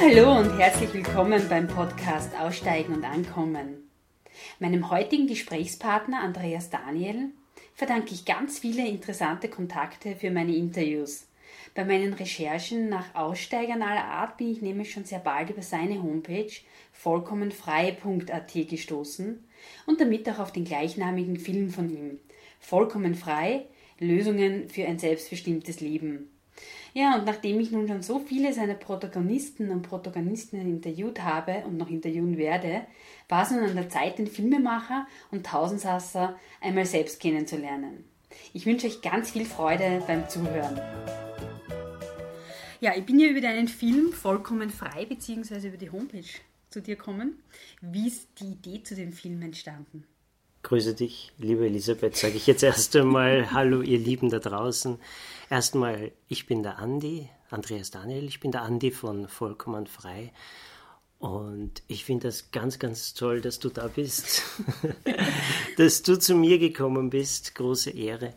Hallo und herzlich willkommen beim Podcast Aussteigen und Ankommen. Meinem heutigen Gesprächspartner Andreas Daniel verdanke ich ganz viele interessante Kontakte für meine Interviews. Bei meinen Recherchen nach Aussteigern aller Art bin ich nämlich schon sehr bald über seine Homepage vollkommenfrei.at gestoßen und damit auch auf den gleichnamigen Film von ihm. Vollkommen frei, Lösungen für ein selbstbestimmtes Leben. Ja, und nachdem ich nun schon so viele seiner Protagonisten und Protagonistinnen interviewt habe und noch interviewen werde, war es nun an der Zeit, den Filmemacher und Tausendsasser einmal selbst kennenzulernen. Ich wünsche euch ganz viel Freude beim Zuhören. Ja, ich bin ja über deinen Film vollkommen frei, beziehungsweise über die Homepage zu dir kommen. Wie ist die Idee zu dem Film entstanden? Grüße dich, liebe Elisabeth, sage ich jetzt erst einmal Hallo, ihr Lieben da draußen. Erstmal, ich bin der Andi, Andreas Daniel, ich bin der Andi von Vollkommen Frei. Und ich finde das ganz, ganz toll, dass du da bist, dass du zu mir gekommen bist. Große Ehre.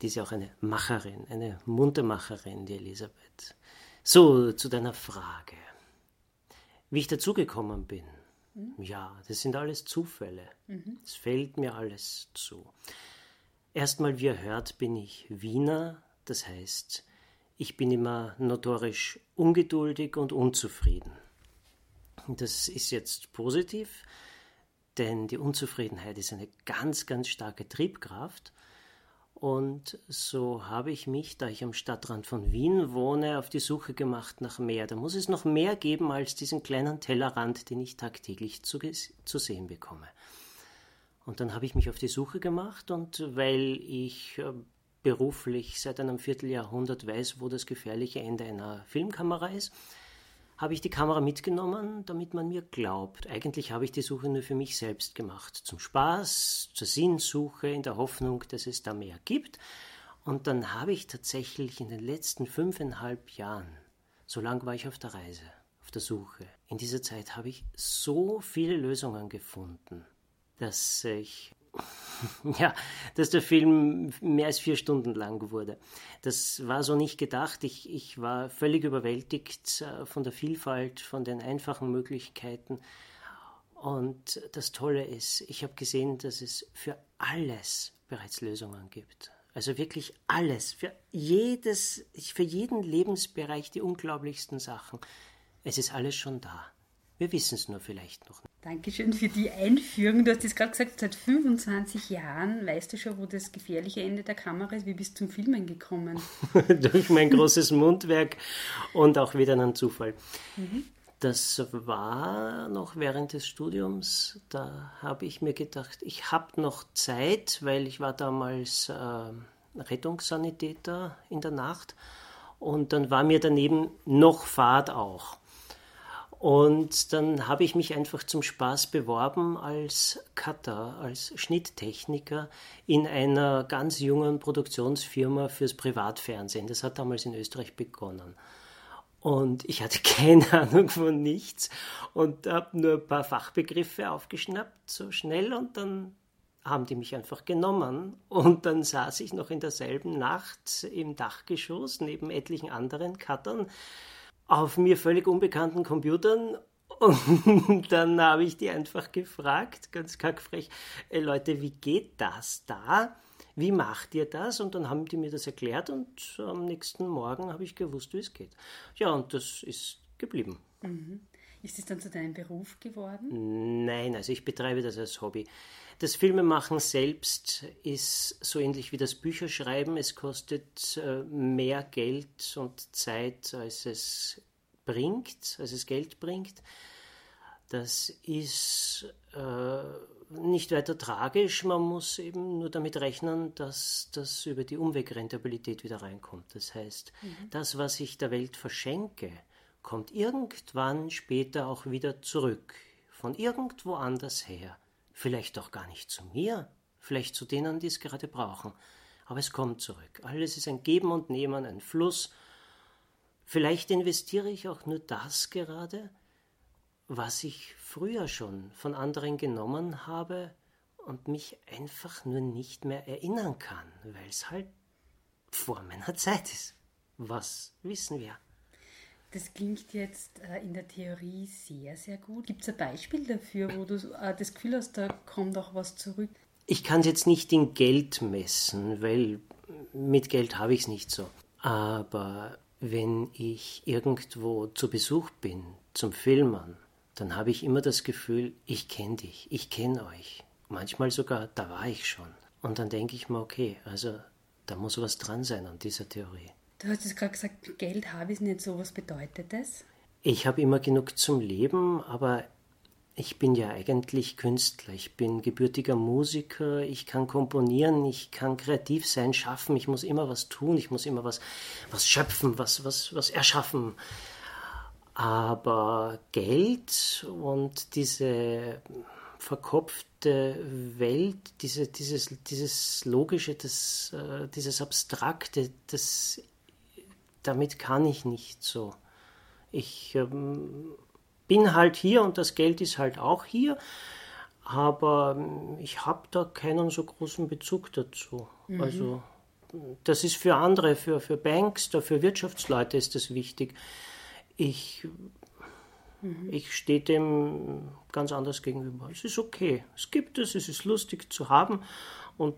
Die ist ja auch eine Macherin, eine Muntermacherin, die Elisabeth. So, zu deiner Frage. Wie ich dazugekommen bin. Mhm. Ja, das sind alles Zufälle. Mhm. Es fällt mir alles zu. Erstmal, wie ihr hört, bin ich Wiener, das heißt, ich bin immer notorisch ungeduldig und unzufrieden. Das ist jetzt positiv, denn die Unzufriedenheit ist eine ganz, ganz starke Triebkraft und so habe ich mich, da ich am Stadtrand von Wien wohne, auf die Suche gemacht nach mehr. Da muss es noch mehr geben als diesen kleinen Tellerrand, den ich tagtäglich zu, zu sehen bekomme. Und dann habe ich mich auf die Suche gemacht und weil ich äh, beruflich seit einem Vierteljahrhundert weiß, wo das gefährliche Ende einer Filmkamera ist, habe ich die Kamera mitgenommen, damit man mir glaubt. Eigentlich habe ich die Suche nur für mich selbst gemacht. Zum Spaß, zur Sinnsuche, in der Hoffnung, dass es da mehr gibt. Und dann habe ich tatsächlich in den letzten fünfeinhalb Jahren, so lang war ich auf der Reise, auf der Suche, in dieser Zeit habe ich so viele Lösungen gefunden, dass ich ja, dass der Film mehr als vier Stunden lang wurde. Das war so nicht gedacht. Ich, ich war völlig überwältigt äh, von der Vielfalt, von den einfachen Möglichkeiten. Und das Tolle ist, ich habe gesehen, dass es für alles bereits Lösungen gibt. Also wirklich alles, für jedes, für jeden Lebensbereich die unglaublichsten Sachen. Es ist alles schon da. Wir wissen es nur vielleicht noch nicht. Dankeschön für die Einführung. Du hast es gerade gesagt, seit 25 Jahren weißt du schon, wo das gefährliche Ende der Kamera ist. Wie bist du zum Filmen gekommen? Durch mein großes Mundwerk und auch wieder einen Zufall. Mhm. Das war noch während des Studiums. Da habe ich mir gedacht, ich habe noch Zeit, weil ich war damals äh, Rettungssanitäter in der Nacht. Und dann war mir daneben noch Fahrt auch. Und dann habe ich mich einfach zum Spaß beworben als Cutter, als Schnitttechniker in einer ganz jungen Produktionsfirma fürs Privatfernsehen. Das hat damals in Österreich begonnen. Und ich hatte keine Ahnung von nichts und habe nur ein paar Fachbegriffe aufgeschnappt, so schnell, und dann haben die mich einfach genommen. Und dann saß ich noch in derselben Nacht im Dachgeschoss neben etlichen anderen Cuttern auf mir völlig unbekannten Computern und dann habe ich die einfach gefragt, ganz kackfrech, Leute, wie geht das da? Wie macht ihr das? Und dann haben die mir das erklärt und am nächsten Morgen habe ich gewusst, wie es geht. Ja, und das ist geblieben. Mhm. Ist es dann zu deinem Beruf geworden? Nein, also ich betreibe das als Hobby. Das Filmemachen selbst ist so ähnlich wie das Bücherschreiben. Es kostet äh, mehr Geld und Zeit, als es bringt, als es Geld bringt. Das ist äh, nicht weiter tragisch. Man muss eben nur damit rechnen, dass das über die Umwegrentabilität wieder reinkommt. Das heißt, mhm. das, was ich der Welt verschenke, kommt irgendwann später auch wieder zurück, von irgendwo anders her. Vielleicht auch gar nicht zu mir, vielleicht zu denen, die es gerade brauchen. Aber es kommt zurück. Alles ist ein Geben und Nehmen, ein Fluss. Vielleicht investiere ich auch nur das gerade, was ich früher schon von anderen genommen habe und mich einfach nur nicht mehr erinnern kann, weil es halt vor meiner Zeit ist. Was wissen wir? Das klingt jetzt äh, in der Theorie sehr, sehr gut. Gibt es ein Beispiel dafür, wo du äh, das Gefühl hast, da kommt auch was zurück? Ich kann es jetzt nicht in Geld messen, weil mit Geld habe ich es nicht so. Aber wenn ich irgendwo zu Besuch bin, zum Filmern, dann habe ich immer das Gefühl, ich kenne dich, ich kenne euch. Manchmal sogar, da war ich schon. Und dann denke ich mir, okay, also da muss was dran sein an dieser Theorie. Du hast es gerade gesagt, Geld habe ich nicht so. Was bedeutet das? Ich habe immer genug zum Leben, aber ich bin ja eigentlich Künstler. Ich bin gebürtiger Musiker. Ich kann komponieren, ich kann kreativ sein, schaffen. Ich muss immer was tun. Ich muss immer was, was schöpfen, was, was, was erschaffen. Aber Geld und diese verkopfte Welt, diese, dieses, dieses Logische, das, äh, dieses Abstrakte, das, damit kann ich nicht so. Ich ähm, bin halt hier und das Geld ist halt auch hier, aber ähm, ich habe da keinen so großen Bezug dazu. Mhm. Also das ist für andere, für, für Banks, für Wirtschaftsleute ist das wichtig. Ich Mhm. Ich stehe dem ganz anders gegenüber. Es ist okay, es gibt es, es ist lustig zu haben und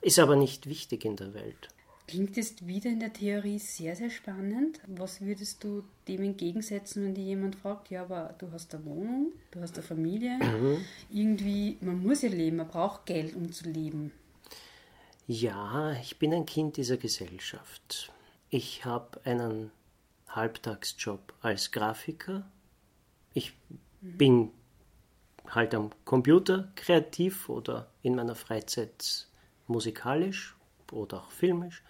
ist aber nicht wichtig in der Welt. Klingt jetzt wieder in der Theorie sehr, sehr spannend. Was würdest du dem entgegensetzen, wenn dir jemand fragt, ja, aber du hast eine Wohnung, du hast eine Familie, mhm. irgendwie, man muss ja leben, man braucht Geld, um zu leben. Ja, ich bin ein Kind dieser Gesellschaft. Ich habe einen Halbtagsjob als Grafiker ich bin halt am Computer kreativ oder in meiner Freizeit musikalisch oder auch filmisch.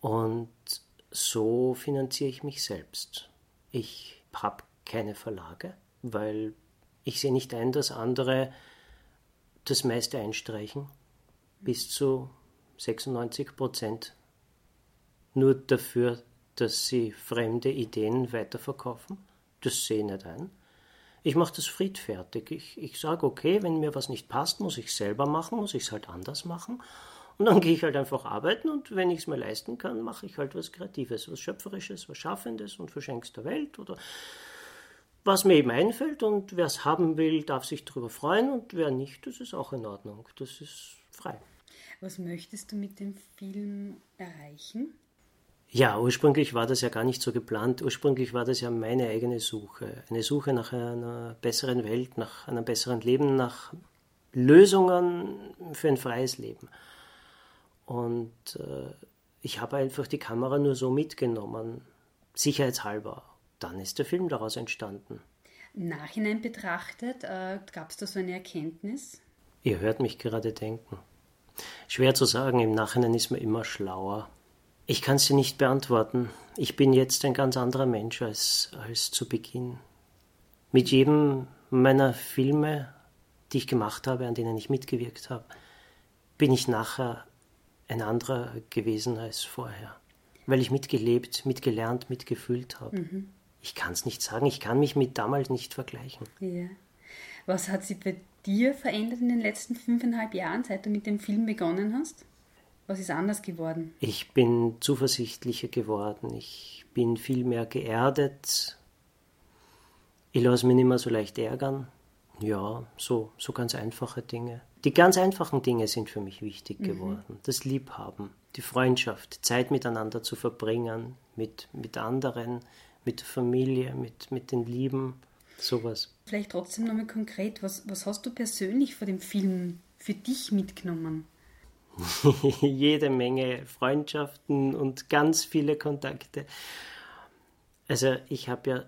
Und so finanziere ich mich selbst. Ich habe keine Verlage, weil ich sehe nicht ein, dass andere das meiste einstreichen, bis zu 96 Prozent, nur dafür, dass sie fremde Ideen weiterverkaufen das sehe ich nicht ein. Ich mache das friedfertig. Ich, ich sage, okay, wenn mir was nicht passt, muss ich selber machen, muss ich es halt anders machen. Und dann gehe ich halt einfach arbeiten und wenn ich es mir leisten kann, mache ich halt was Kreatives, was Schöpferisches, was Schaffendes und verschenke es der Welt oder was mir eben einfällt und wer es haben will, darf sich darüber freuen und wer nicht, das ist auch in Ordnung. Das ist frei. Was möchtest du mit dem Film erreichen? Ja, ursprünglich war das ja gar nicht so geplant. Ursprünglich war das ja meine eigene Suche. Eine Suche nach einer besseren Welt, nach einem besseren Leben, nach Lösungen für ein freies Leben. Und äh, ich habe einfach die Kamera nur so mitgenommen, sicherheitshalber. Dann ist der Film daraus entstanden. Nachhinein betrachtet, äh, gab es da so eine Erkenntnis? Ihr hört mich gerade denken. Schwer zu sagen, im Nachhinein ist man immer schlauer. Ich kann es dir nicht beantworten. Ich bin jetzt ein ganz anderer Mensch als, als zu Beginn. Mit jedem meiner Filme, die ich gemacht habe, an denen ich mitgewirkt habe, bin ich nachher ein anderer gewesen als vorher. Weil ich mitgelebt, mitgelernt, mitgefühlt habe. Mhm. Ich kann es nicht sagen, ich kann mich mit damals nicht vergleichen. Ja. Was hat sich bei dir verändert in den letzten fünfeinhalb Jahren, seit du mit dem Film begonnen hast? Was ist anders geworden? Ich bin zuversichtlicher geworden. Ich bin viel mehr geerdet. Ich lasse mich nicht mehr so leicht ärgern. Ja, so, so ganz einfache Dinge. Die ganz einfachen Dinge sind für mich wichtig mhm. geworden. Das Liebhaben, die Freundschaft, Zeit miteinander zu verbringen, mit, mit anderen, mit der Familie, mit, mit den Lieben, sowas. Vielleicht trotzdem nochmal konkret, was, was hast du persönlich vor dem Film für dich mitgenommen? jede Menge Freundschaften und ganz viele Kontakte. Also ich habe ja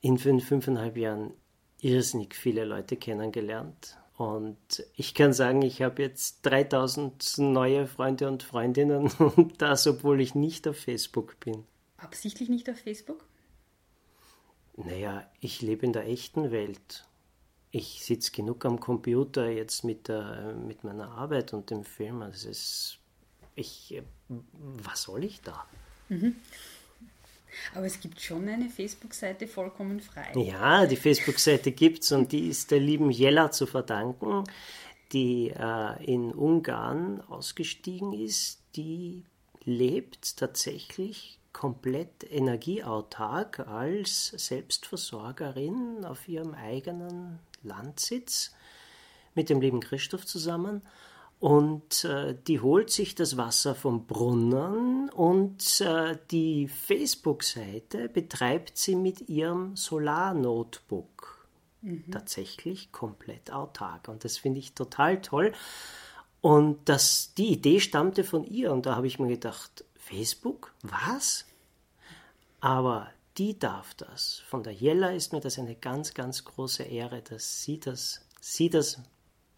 in fünf, fünfeinhalb Jahren irrsinnig viele Leute kennengelernt. Und ich kann sagen, ich habe jetzt 3000 neue Freunde und Freundinnen und das, obwohl ich nicht auf Facebook bin. Absichtlich nicht auf Facebook? Naja, ich lebe in der echten Welt ich sitze genug am Computer jetzt mit, der, mit meiner Arbeit und dem Film. Also ist, ich, was soll ich da? Mhm. Aber es gibt schon eine Facebook-Seite vollkommen frei. Ja, die Facebook-Seite gibt es und die ist der lieben Jella zu verdanken, die äh, in Ungarn ausgestiegen ist. Die lebt tatsächlich komplett energieautark als Selbstversorgerin auf ihrem eigenen Landsitz mit dem lieben Christoph zusammen. Und äh, die holt sich das Wasser vom Brunnen und äh, die Facebook-Seite betreibt sie mit ihrem Solar-Notebook. Mhm. Tatsächlich komplett autark. Und das finde ich total toll. Und das, die Idee stammte von ihr. Und da habe ich mir gedacht, Facebook? Was? Aber die darf das. Von der Jella ist mir das eine ganz, ganz große Ehre, dass sie das, sie das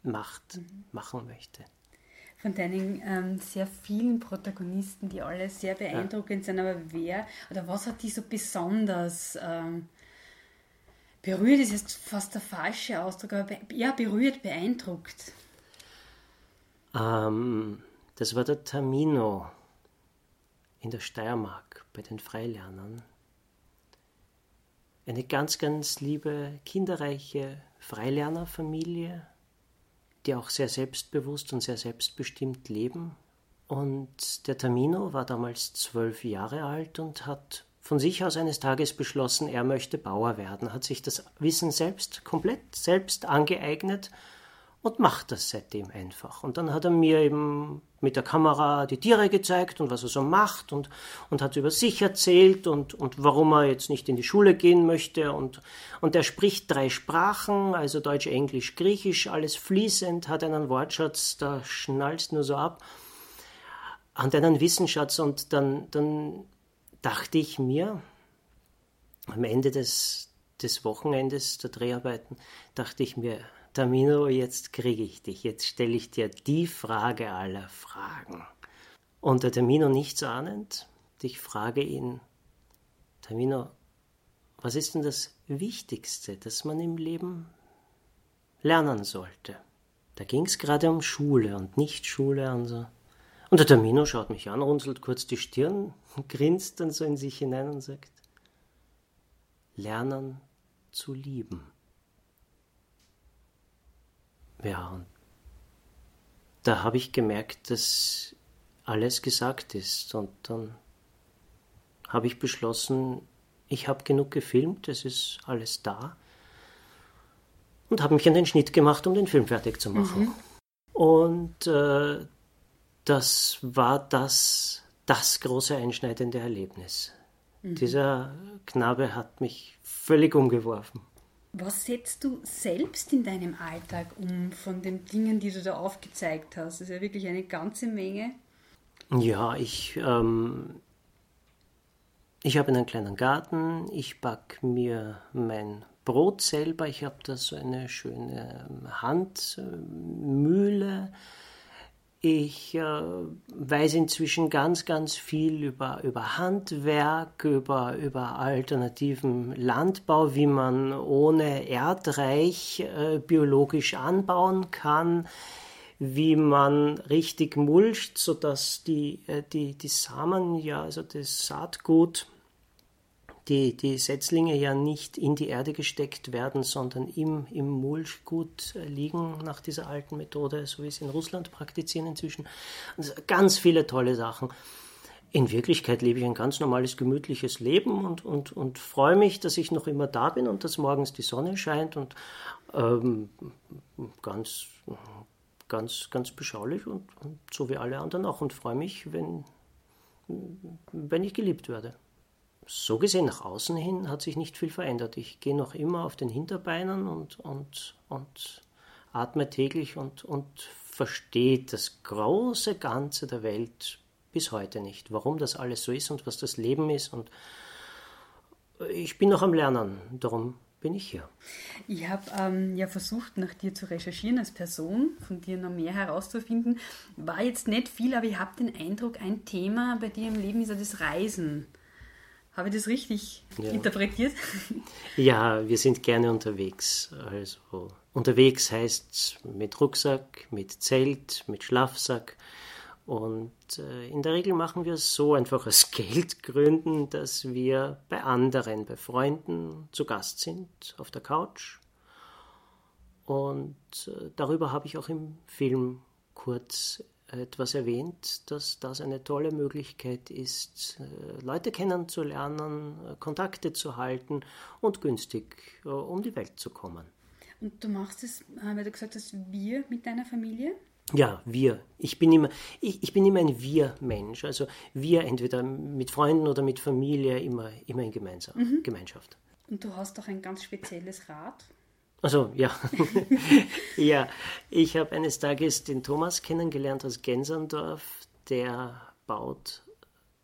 macht, mhm. machen möchte. Von deinen ähm, sehr vielen Protagonisten, die alle sehr beeindruckend ja. sind, aber wer oder was hat die so besonders ähm, berührt? Ist jetzt fast der falsche Ausdruck, aber be ja, berührt, beeindruckt. Ähm, das war der Tamino in der Steiermark bei den Freilernern. Eine ganz, ganz liebe, kinderreiche Freilernerfamilie die auch sehr selbstbewusst und sehr selbstbestimmt leben. Und der Tamino war damals zwölf Jahre alt und hat von sich aus eines Tages beschlossen, er möchte Bauer werden, hat sich das Wissen selbst komplett selbst angeeignet und macht das seitdem einfach. Und dann hat er mir eben mit der Kamera die Tiere gezeigt und was er so macht und, und hat über sich erzählt und, und warum er jetzt nicht in die Schule gehen möchte. Und, und er spricht drei Sprachen, also Deutsch, Englisch, Griechisch, alles fließend, hat einen Wortschatz, da schnallst nur so ab, und einen Wissensschatz. Und dann, dann dachte ich mir, am Ende des, des Wochenendes der Dreharbeiten, dachte ich mir, Tamino, jetzt kriege ich dich, jetzt stelle ich dir die Frage aller Fragen. Und der Tamino nichts ahnend, ich frage ihn, Tamino, was ist denn das Wichtigste, das man im Leben lernen sollte? Da ging es gerade um Schule und nicht Schule und so. Und der Tamino schaut mich an, runzelt kurz die Stirn, grinst dann so in sich hinein und sagt, lernen zu lieben. Ja, und da habe ich gemerkt, dass alles gesagt ist. Und dann habe ich beschlossen, ich habe genug gefilmt, es ist alles da. Und habe mich an den Schnitt gemacht, um den Film fertig zu machen. Mhm. Und äh, das war das, das große einschneidende Erlebnis. Mhm. Dieser Knabe hat mich völlig umgeworfen. Was setzt du selbst in deinem Alltag um von den Dingen, die du da aufgezeigt hast? Das ist ja wirklich eine ganze Menge. Ja, ich, ähm, ich habe einen kleinen Garten, ich backe mir mein Brot selber, ich habe da so eine schöne Handmühle. Ich äh, weiß inzwischen ganz, ganz viel über, über Handwerk, über, über alternativen Landbau, wie man ohne Erdreich äh, biologisch anbauen kann, wie man richtig mulcht, sodass die, äh, die, die Samen, ja, also das Saatgut, die, die Setzlinge ja nicht in die Erde gesteckt werden, sondern im, im Mulchgut liegen nach dieser alten Methode, so wie es in Russland praktizieren inzwischen. Also ganz viele tolle Sachen. In Wirklichkeit lebe ich ein ganz normales, gemütliches Leben und, und, und freue mich, dass ich noch immer da bin und dass morgens die Sonne scheint und ähm, ganz, ganz, ganz beschaulich und, und so wie alle anderen auch und freue mich, wenn, wenn ich geliebt werde so gesehen nach außen hin hat sich nicht viel verändert. Ich gehe noch immer auf den Hinterbeinen und, und, und atme täglich und, und verstehe das große Ganze der Welt bis heute nicht, warum das alles so ist und was das Leben ist. Und ich bin noch am Lernen, darum bin ich hier. Ich habe ähm, ja versucht, nach dir zu recherchieren als Person, von dir noch mehr herauszufinden. War jetzt nicht viel, aber ich habe den Eindruck, ein Thema bei dir im Leben ist ja das Reisen. Habe ich das richtig ja. interpretiert? Ja, wir sind gerne unterwegs. Also unterwegs heißt mit Rucksack, mit Zelt, mit Schlafsack. Und äh, in der Regel machen wir es so einfach aus Geldgründen, dass wir bei anderen, bei Freunden zu Gast sind auf der Couch. Und äh, darüber habe ich auch im Film kurz etwas erwähnt, dass das eine tolle Möglichkeit ist, äh, Leute kennenzulernen, äh, Kontakte zu halten und günstig äh, um die Welt zu kommen. Und du machst es, weil du gesagt hast, wir mit deiner Familie? Ja, wir. Ich bin immer, ich, ich bin immer ein Wir-Mensch. Also wir entweder mit Freunden oder mit Familie, immer, immer in Gemeinsam, mhm. Gemeinschaft. Und du hast doch ein ganz spezielles Rad. Also ja, ja. Ich habe eines Tages den Thomas kennengelernt aus Genserndorf. Der baut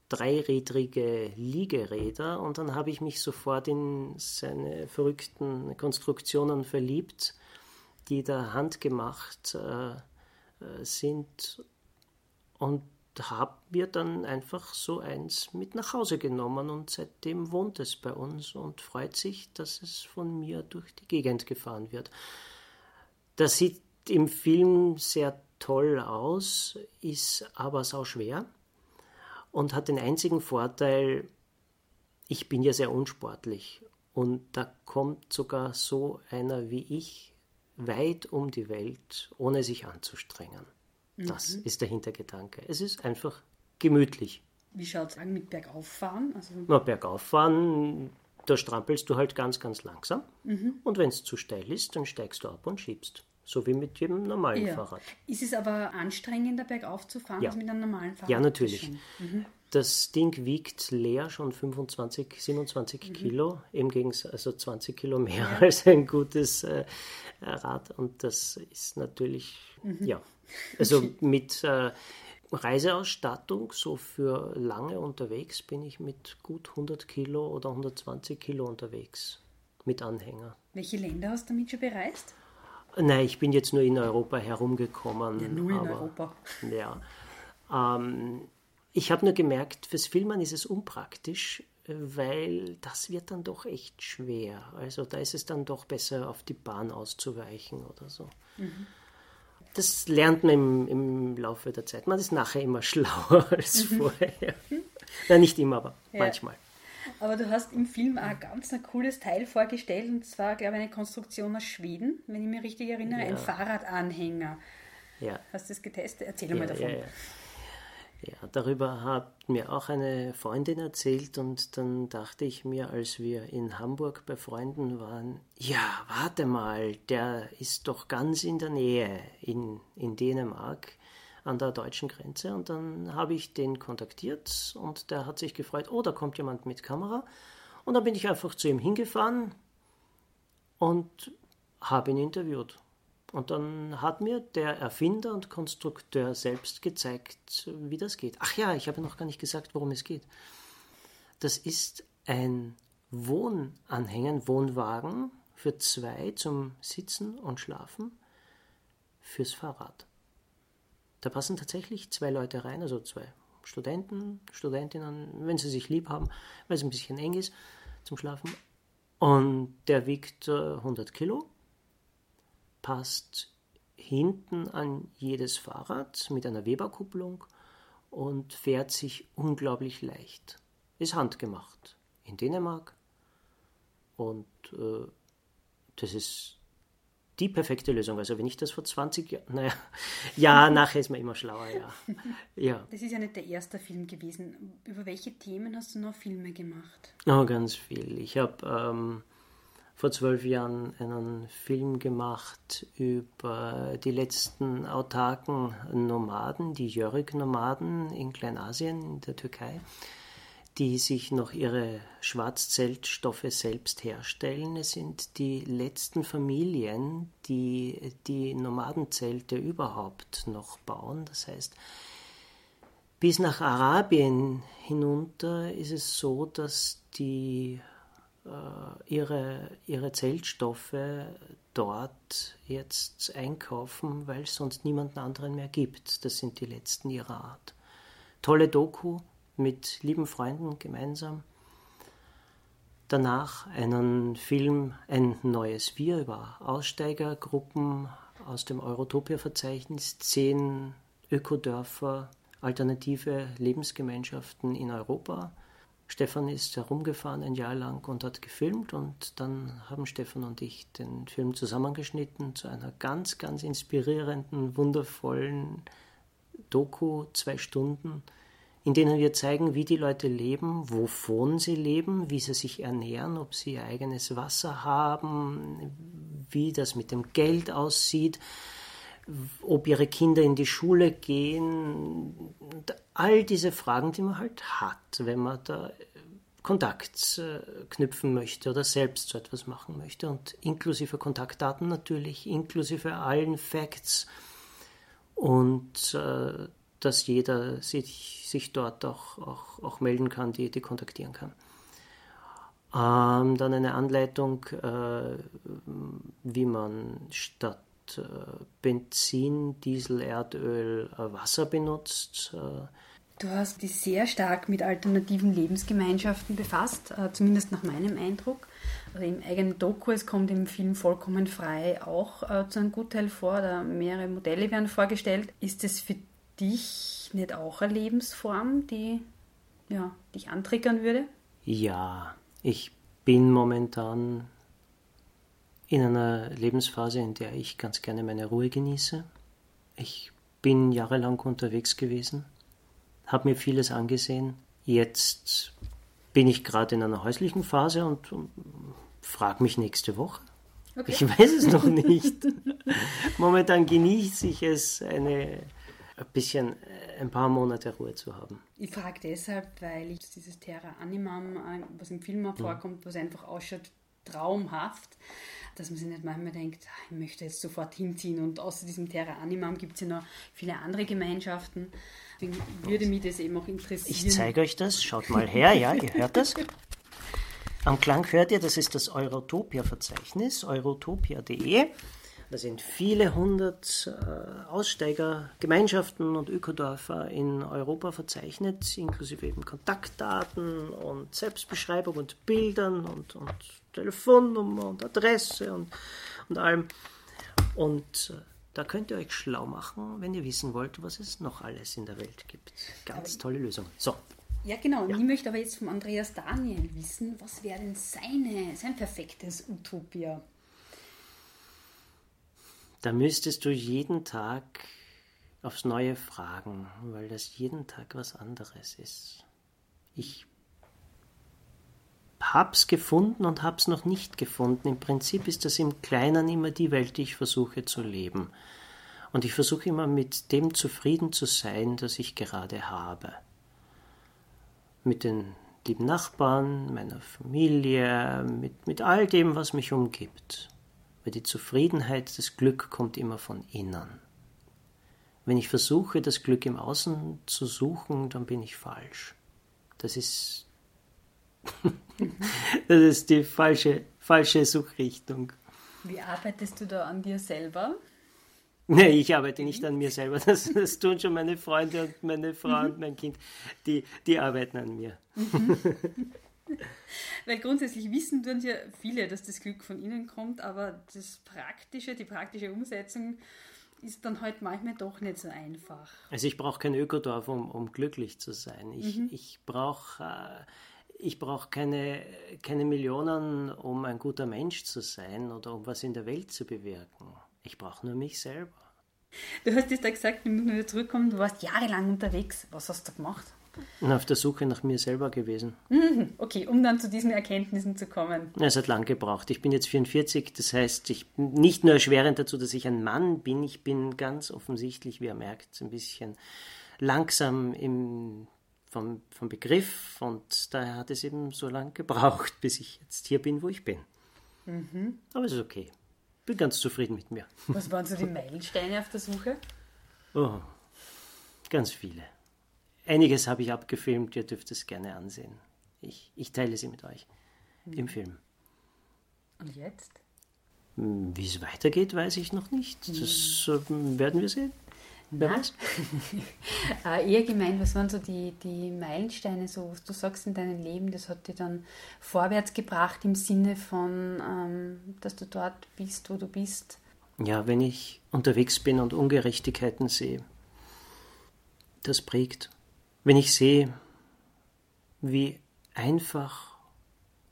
dreirädrige Liegeräder und dann habe ich mich sofort in seine verrückten Konstruktionen verliebt, die da handgemacht äh, äh sind und habe mir dann einfach so eins mit nach Hause genommen und seitdem wohnt es bei uns und freut sich, dass es von mir durch die Gegend gefahren wird. Das sieht im Film sehr toll aus, ist aber sau schwer und hat den einzigen Vorteil, ich bin ja sehr unsportlich und da kommt sogar so einer wie ich weit um die Welt, ohne sich anzustrengen. Das mhm. ist der Hintergedanke. Es ist einfach gemütlich. Wie schaut es an mit Bergauffahren? Also Na, Bergauffahren, da strampelst du halt ganz, ganz langsam. Mhm. Und wenn es zu steil ist, dann steigst du ab und schiebst. So wie mit jedem normalen ja. Fahrrad. Ist es aber anstrengender, bergauf zu fahren, ja. als mit einem normalen Fahrrad? Ja, natürlich. Mhm. Das Ding wiegt leer schon 25, 27 mhm. Kilo, im Gegensatz, also 20 Kilo mehr ja. als ein gutes äh, Rad. Und das ist natürlich, mhm. ja, also mit äh, Reiseausstattung, so für lange unterwegs, bin ich mit gut 100 Kilo oder 120 Kilo unterwegs mit Anhänger. Welche Länder hast du damit schon bereist? Nein, ich bin jetzt nur in Europa herumgekommen. Ja, nur in aber, Europa. Ja. Ähm, ich habe nur gemerkt, fürs Filmen ist es unpraktisch, weil das wird dann doch echt schwer. Also da ist es dann doch besser, auf die Bahn auszuweichen oder so. Mhm das lernt man im, im, Laufe der Zeit. Man ist nachher immer schlauer als mhm. vorher. Nein, nicht immer, aber ja. manchmal. Aber du hast im Film ein ganz ein cooles Teil vorgestellt, und zwar, glaube ich, eine Konstruktion aus Schweden, wenn ich mich richtig erinnere, ja. ein Fahrradanhänger. Ja. Hast du das getestet? Erzähl ja, mal davon. Ja, ja, darüber hat mir auch eine Freundin erzählt und dann dachte ich mir, als wir in Hamburg bei Freunden waren, ja, warte mal, der ist doch ganz in der Nähe in, in Dänemark an der deutschen Grenze und dann habe ich den kontaktiert und der hat sich gefreut, oh, da kommt jemand mit Kamera und dann bin ich einfach zu ihm hingefahren und habe ihn interviewt. Und dann hat mir der Erfinder und Konstrukteur selbst gezeigt, wie das geht. Ach ja, ich habe noch gar nicht gesagt, worum es geht. Das ist ein Wohnanhänger, ein Wohnwagen für zwei zum Sitzen und Schlafen fürs Fahrrad. Da passen tatsächlich zwei Leute rein, also zwei Studenten, Studentinnen, wenn sie sich lieb haben, weil es ein bisschen eng ist zum Schlafen. Und der wiegt 100 Kilo passt hinten an jedes Fahrrad mit einer Weberkupplung und fährt sich unglaublich leicht. Ist handgemacht in Dänemark und äh, das ist die perfekte Lösung. Also wenn ich das vor 20 Jahren, naja, ja, nachher ist man immer schlauer, ja. ja. Das ist ja nicht der erste Film gewesen. Über welche Themen hast du noch Filme gemacht? Oh, ganz viel. Ich habe ähm, vor zwölf Jahren einen Film gemacht über die letzten autarken Nomaden, die Jörg-Nomaden in Kleinasien, in der Türkei, die sich noch ihre Schwarzzeltstoffe selbst herstellen. Es sind die letzten Familien, die die Nomadenzelte überhaupt noch bauen. Das heißt, bis nach Arabien hinunter ist es so, dass die äh, ihre, ihre Zeltstoffe dort jetzt einkaufen, weil es sonst niemanden anderen mehr gibt. Das sind die letzten ihrer Art. Tolle Doku mit lieben Freunden gemeinsam. Danach einen Film, ein neues Wir über Aussteigergruppen aus dem Eurotopia-Verzeichnis, zehn Ökodörfer, alternative Lebensgemeinschaften in Europa Stefan ist herumgefahren ein Jahr lang und hat gefilmt und dann haben Stefan und ich den Film zusammengeschnitten zu einer ganz, ganz inspirierenden, wundervollen Doku, zwei Stunden, in denen wir zeigen, wie die Leute leben, wovon sie leben, wie sie sich ernähren, ob sie ihr eigenes Wasser haben, wie das mit dem Geld aussieht, ob ihre Kinder in die Schule gehen. All diese Fragen, die man halt hat, wenn man da Kontakt äh, knüpfen möchte oder selbst so etwas machen möchte und inklusive Kontaktdaten natürlich, inklusive allen Facts und äh, dass jeder sich, sich dort auch, auch, auch melden kann, die, die kontaktieren kann. Ähm, dann eine Anleitung, äh, wie man statt äh, Benzin, Diesel, Erdöl, äh, Wasser benutzt. Äh, Du hast dich sehr stark mit alternativen Lebensgemeinschaften befasst, äh, zumindest nach meinem Eindruck. Also im eigenen Doku, es kommt im Film vollkommen frei auch äh, zu einem Gutteil vor, da mehrere Modelle werden vorgestellt. Ist es für dich nicht auch eine Lebensform, die ja, dich antriggern würde? Ja, ich bin momentan in einer Lebensphase, in der ich ganz gerne meine Ruhe genieße. Ich bin jahrelang unterwegs gewesen habe mir vieles angesehen. Jetzt bin ich gerade in einer häuslichen Phase und, und frage mich nächste Woche. Okay. Ich weiß es noch nicht. Momentan genieße ich es, eine, ein bisschen, äh, ein paar Monate Ruhe zu haben. Ich frage deshalb, weil ich dieses Terra Animam, äh, was im Film mhm. vorkommt, was einfach ausschaut, traumhaft, dass man sich nicht manchmal denkt, ah, ich möchte jetzt sofort hinziehen und außer diesem Terra Animam gibt es ja noch viele andere Gemeinschaften. Deswegen würde mich das eben auch interessieren. Ich zeige euch das, schaut mal her, ja, ihr hört das. Am Klang hört ihr, das ist das Eurotopia-Verzeichnis, eurotopia.de. Da sind viele hundert äh, Aussteiger, Gemeinschaften und Ökodörfer in Europa verzeichnet, inklusive eben Kontaktdaten und Selbstbeschreibung und Bildern und, und Telefonnummer und Adresse und, und allem. Und äh, da könnt ihr euch schlau machen, wenn ihr wissen wollt, was es noch alles in der Welt gibt. Ganz tolle Lösung. So. Ja, genau. Ja. Ich möchte aber jetzt vom Andreas Daniel wissen, was wäre denn seine, sein perfektes Utopia? Da müsstest du jeden Tag aufs Neue fragen, weil das jeden Tag was anderes ist. Ich hab's gefunden und hab's noch nicht gefunden. Im Prinzip ist das im Kleinen immer die Welt, die ich versuche zu leben. Und ich versuche immer mit dem zufrieden zu sein, das ich gerade habe. Mit den lieben Nachbarn, meiner Familie, mit, mit all dem, was mich umgibt. Weil die Zufriedenheit, das Glück kommt immer von innen. Wenn ich versuche, das Glück im Außen zu suchen, dann bin ich falsch. Das ist das ist die falsche, falsche Suchrichtung. Wie arbeitest du da an dir selber? Nee, ich arbeite nicht an mir selber. Das, das tun schon meine Freunde und meine Frau mhm. und mein Kind. Die, die arbeiten an mir. Mhm. Weil grundsätzlich wissen tun ja viele, dass das Glück von ihnen kommt, aber das Praktische, die praktische Umsetzung ist dann halt manchmal doch nicht so einfach. Also ich brauche kein Ökodorf, um, um glücklich zu sein. Ich, mhm. ich brauche äh, ich brauche keine, keine Millionen, um ein guter Mensch zu sein oder um was in der Welt zu bewirken. Ich brauche nur mich selber. Du hast jetzt da gesagt, wir müssen wieder zurückkommen, du warst jahrelang unterwegs. Was hast du gemacht? Und auf der Suche nach mir selber gewesen. Mhm, okay, um dann zu diesen Erkenntnissen zu kommen. Es hat lang gebraucht. Ich bin jetzt 44, das heißt, ich bin nicht nur erschwerend dazu, dass ich ein Mann bin, ich bin ganz offensichtlich, wie ihr merkt, ein bisschen langsam im vom, vom Begriff und daher hat es eben so lange gebraucht, bis ich jetzt hier bin, wo ich bin. Mhm. Aber es ist okay. Bin ganz zufrieden mit mir. Was waren so die Meilensteine auf der Suche? Oh, ganz viele. Einiges habe ich abgefilmt, ihr dürft es gerne ansehen. Ich, ich teile sie mit euch mhm. im Film. Und jetzt? Hm, wie es weitergeht, weiß ich noch nicht. Das mhm. werden wir sehen. Wer äh, eher gemeint, was waren so die, die Meilensteine, so was du sagst in deinem Leben, das hat dich dann vorwärts gebracht im Sinne von, ähm, dass du dort bist, wo du bist? Ja, wenn ich unterwegs bin und Ungerechtigkeiten sehe, das prägt. Wenn ich sehe, wie einfach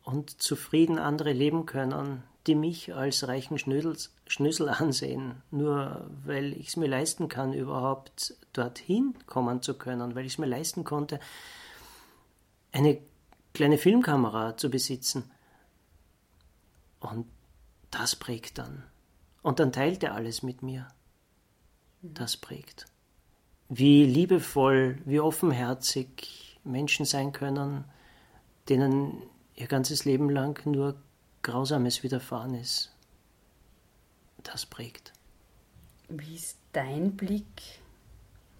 und zufrieden andere leben können, die mich als reichen Schnödels, Schnösel ansehen, nur weil ich es mir leisten kann, überhaupt dorthin kommen zu können, weil ich es mir leisten konnte, eine kleine Filmkamera zu besitzen. Und das prägt dann. Und dann teilt er alles mit mir. Das prägt. Wie liebevoll, wie offenherzig Menschen sein können, denen ihr ganzes Leben lang nur Grausames widerfahren ist. Das prägt. Wie ist dein Blick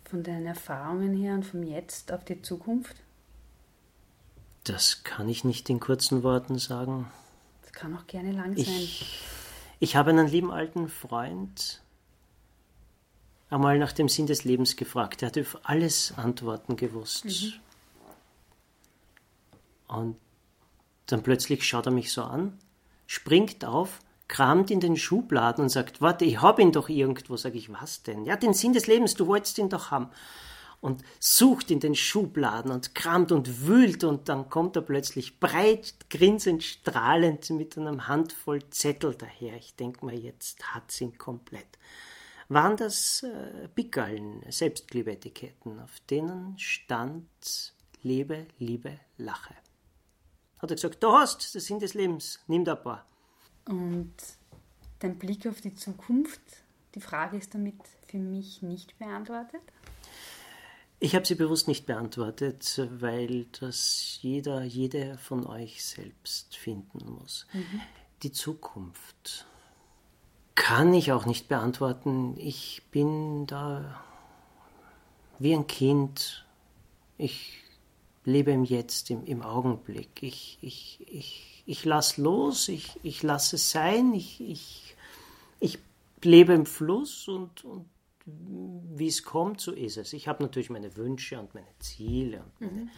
von deinen Erfahrungen her und vom Jetzt auf die Zukunft? Das kann ich nicht in kurzen Worten sagen. Das kann auch gerne lang ich, sein. Ich habe einen lieben alten Freund einmal nach dem Sinn des Lebens gefragt. Er hat auf alles Antworten gewusst. Mhm. Und dann plötzlich schaut er mich so an, springt auf, kramt in den Schubladen und sagt, warte, ich hab ihn doch irgendwo. Sag ich, was denn? Ja, den Sinn des Lebens, du wolltest ihn doch haben und sucht in den Schubladen und kramt und wühlt und dann kommt er plötzlich breit, grinsend, strahlend mit einem Handvoll Zettel daher. Ich denke mal, jetzt hat's ihn komplett. Waren das äh, Pickerln, Selbstklebeetiketten, auf denen stand Lebe, Liebe, Lache. Hat er gesagt, du hast das Sinn des Lebens, nimm da ein paar. Und dein Blick auf die Zukunft, die Frage ist damit für mich nicht beantwortet? Ich habe sie bewusst nicht beantwortet, weil das jeder, jede von euch selbst finden muss. Mhm. Die Zukunft kann ich auch nicht beantworten. Ich bin da wie ein Kind. Ich lebe im Jetzt, im, im Augenblick. Ich, ich, ich, ich lasse los, ich, ich lasse es sein, ich, ich, ich lebe im Fluss und, und wie es kommt, so ist es. Ich habe natürlich meine Wünsche und meine Ziele und meine, mhm.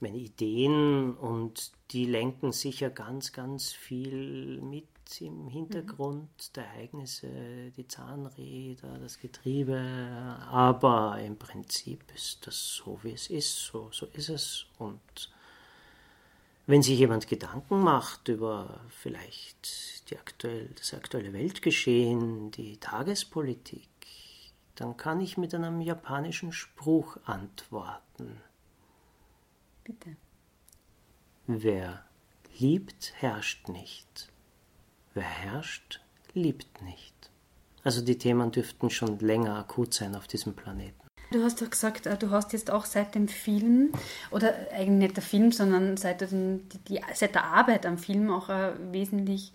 meine, Ideen und die lenken sicher ganz, ganz viel mit im Hintergrund mhm. der Ereignisse, die Zahnräder, das Getriebe. Aber im Prinzip ist das so, wie es ist. So, so ist es. Und wenn sich jemand Gedanken macht über vielleicht die aktuell, das aktuelle Weltgeschehen, die Tagespolitik, dann kann ich mit einem japanischen Spruch antworten. Bitte. Wer liebt, herrscht nicht. Herrscht, liebt nicht. Also die Themen dürften schon länger akut sein auf diesem Planeten. Du hast doch gesagt, äh, du hast jetzt auch seit dem Film, oder eigentlich nicht der Film, sondern seit, den, die, seit der Arbeit am Film auch ein wesentlich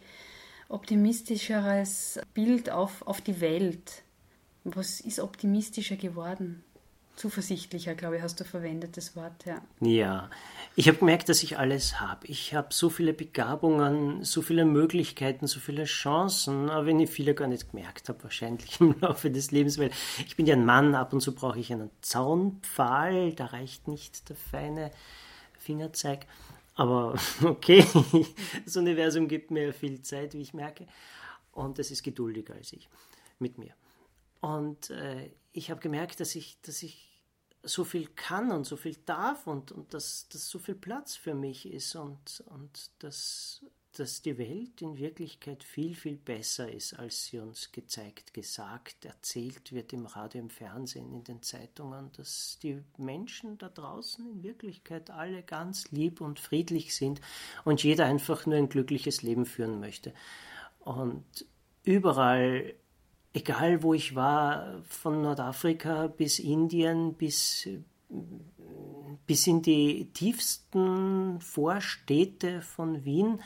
optimistischeres Bild auf, auf die Welt. Was ist optimistischer geworden? Zuversichtlicher, glaube ich, hast du verwendet das Wort, ja. Ja, ich habe gemerkt, dass ich alles habe. Ich habe so viele Begabungen, so viele Möglichkeiten, so viele Chancen, aber wenn ich viele gar nicht gemerkt habe, wahrscheinlich im Laufe des Lebens, weil ich bin ja ein Mann, ab und zu brauche ich einen Zaunpfahl, da reicht nicht der feine Fingerzeig. Aber okay, das Universum gibt mir viel Zeit, wie ich merke. Und es ist geduldiger als ich mit mir. Und äh, ich habe gemerkt, dass ich, dass ich so viel kann und so viel darf und, und dass, dass so viel Platz für mich ist und, und dass, dass die Welt in Wirklichkeit viel, viel besser ist, als sie uns gezeigt, gesagt, erzählt wird im Radio, im Fernsehen, in den Zeitungen, dass die Menschen da draußen in Wirklichkeit alle ganz lieb und friedlich sind und jeder einfach nur ein glückliches Leben führen möchte. Und überall egal wo ich war, von Nordafrika bis Indien, bis, bis in die tiefsten Vorstädte von Wien,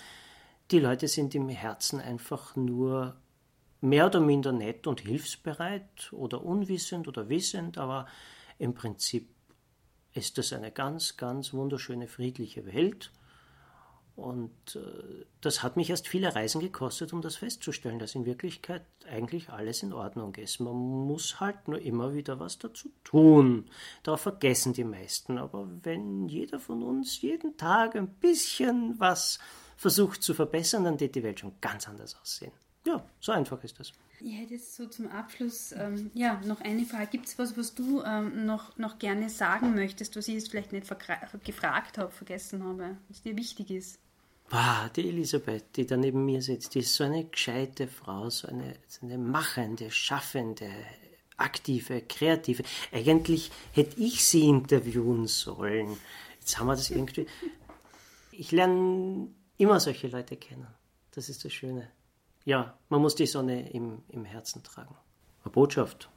die Leute sind im Herzen einfach nur mehr oder minder nett und hilfsbereit oder unwissend oder wissend, aber im Prinzip ist das eine ganz, ganz wunderschöne, friedliche Welt. Und äh, das hat mich erst viele Reisen gekostet, um das festzustellen, dass in Wirklichkeit eigentlich alles in Ordnung ist. Man muss halt nur immer wieder was dazu tun. Darauf vergessen die meisten. Aber wenn jeder von uns jeden Tag ein bisschen was versucht zu verbessern, dann wird die Welt schon ganz anders aussehen. Ja, so einfach ist das. Ich hätte jetzt so zum Abschluss ähm, ja, noch eine Frage. Gibt es was, was du ähm, noch, noch gerne sagen möchtest, was ich jetzt vielleicht nicht gefragt habe, vergessen habe, was dir wichtig ist? Wow, die Elisabeth, die da neben mir sitzt, die ist so eine gescheite Frau, so eine, so eine machende, schaffende, aktive, kreative. Eigentlich hätte ich sie interviewen sollen. Jetzt haben wir das irgendwie. Ich lerne immer solche Leute kennen. Das ist das Schöne. Ja, man muss die Sonne im, im Herzen tragen. Eine Botschaft.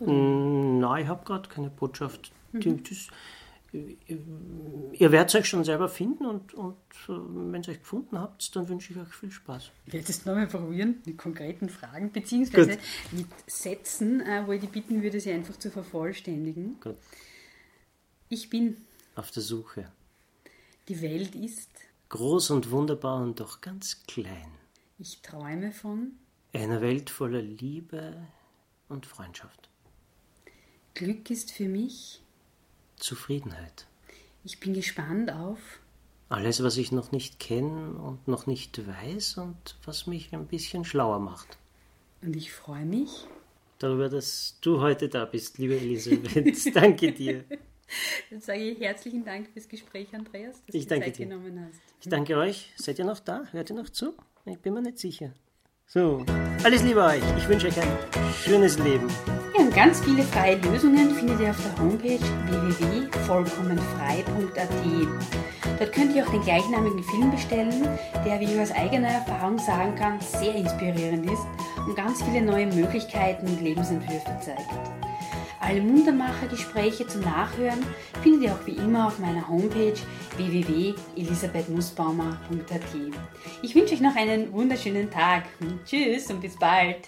Mhm. Nein, ich habe gerade keine Botschaft. Mhm. Das, ihr werdet euch schon selber finden und, und äh, wenn ihr euch gefunden habt, dann wünsche ich euch viel Spaß. Ich werde es nochmal probieren mit konkreten Fragen, beziehungsweise Gut. mit Sätzen, äh, wo ich die bitten würde, sie einfach zu vervollständigen. Gut. Ich bin auf der Suche. Die Welt ist groß und wunderbar und doch ganz klein. Ich träume von einer Welt voller Liebe und Freundschaft. Glück ist für mich Zufriedenheit. Ich bin gespannt auf alles, was ich noch nicht kenne und noch nicht weiß und was mich ein bisschen schlauer macht. Und ich freue mich darüber, dass du heute da bist, liebe Elisabeth. danke dir. Dann sage ich herzlichen Dank fürs Gespräch, Andreas, dass ich du Zeit dir. genommen hast. Ich danke euch. Seid ihr noch da? Hört ihr noch zu? Ich bin mir nicht sicher. So, alles Liebe euch. Ich wünsche euch ein schönes Leben. Und ganz viele freie Lösungen findet ihr auf der Homepage www.vollkommenfrei.at. Dort könnt ihr auch den gleichnamigen Film bestellen, der, wie ich aus eigener Erfahrung sagen kann, sehr inspirierend ist und ganz viele neue Möglichkeiten und Lebensentwürfe zeigt. Alle Muntermacher-Gespräche zum Nachhören findet ihr auch wie immer auf meiner Homepage www.elisabethnussbaumer.at. Ich wünsche euch noch einen wunderschönen Tag. Tschüss und bis bald.